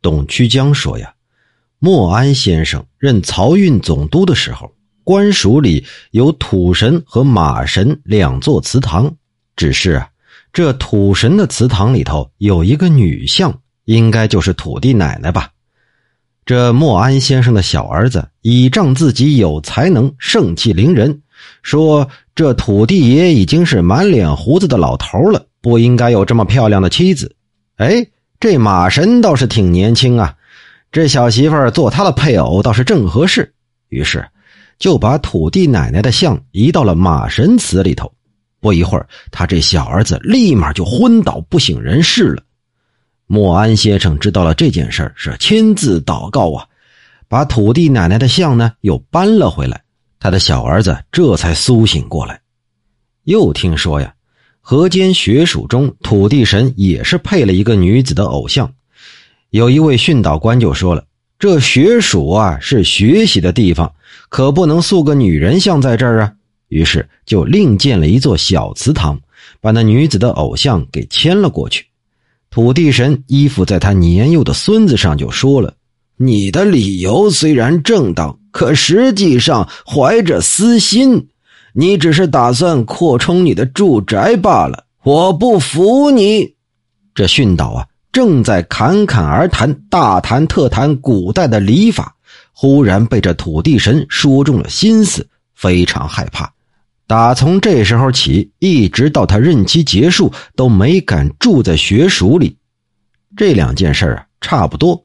董曲江说呀，莫安先生任漕运总督的时候，官署里有土神和马神两座祠堂，只是啊，这土神的祠堂里头有一个女像，应该就是土地奶奶吧。这莫安先生的小儿子倚仗自己有才能、盛气凌人，说这土地爷已经是满脸胡子的老头了，不应该有这么漂亮的妻子。哎，这马神倒是挺年轻啊，这小媳妇做他的配偶倒是正合适。于是就把土地奶奶的像移到了马神祠里头。不一会儿，他这小儿子立马就昏倒不省人事了。莫安先生知道了这件事是亲自祷告啊，把土地奶奶的像呢又搬了回来，他的小儿子这才苏醒过来。又听说呀，河间学署中土地神也是配了一个女子的偶像，有一位训导官就说了：“这学署啊是学习的地方，可不能塑个女人像在这儿啊。”于是就另建了一座小祠堂，把那女子的偶像给迁了过去。土地神依附在他年幼的孙子上，就说了：“你的理由虽然正当，可实际上怀着私心，你只是打算扩充你的住宅罢了。我不服你。”这训导啊，正在侃侃而谈、大谈特谈古代的礼法，忽然被这土地神说中了心思，非常害怕。打从这时候起，一直到他任期结束，都没敢住在学署里。这两件事啊，差不多。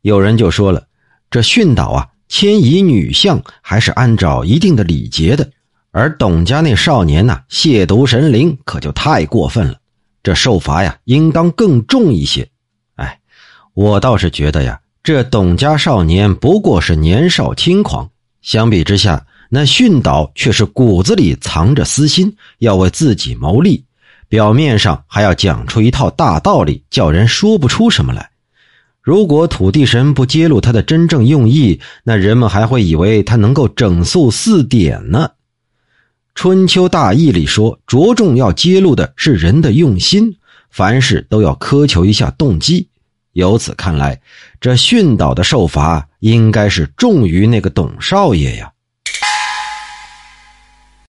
有人就说了，这训导啊，迁移女相还是按照一定的礼节的，而董家那少年呐，亵渎神灵，可就太过分了。这受罚呀，应当更重一些。哎，我倒是觉得呀，这董家少年不过是年少轻狂，相比之下。那训导却是骨子里藏着私心，要为自己谋利，表面上还要讲出一套大道理，叫人说不出什么来。如果土地神不揭露他的真正用意，那人们还会以为他能够整肃四点呢。春秋大义里说，着重要揭露的是人的用心，凡事都要苛求一下动机。由此看来，这训导的受罚应该是重于那个董少爷呀。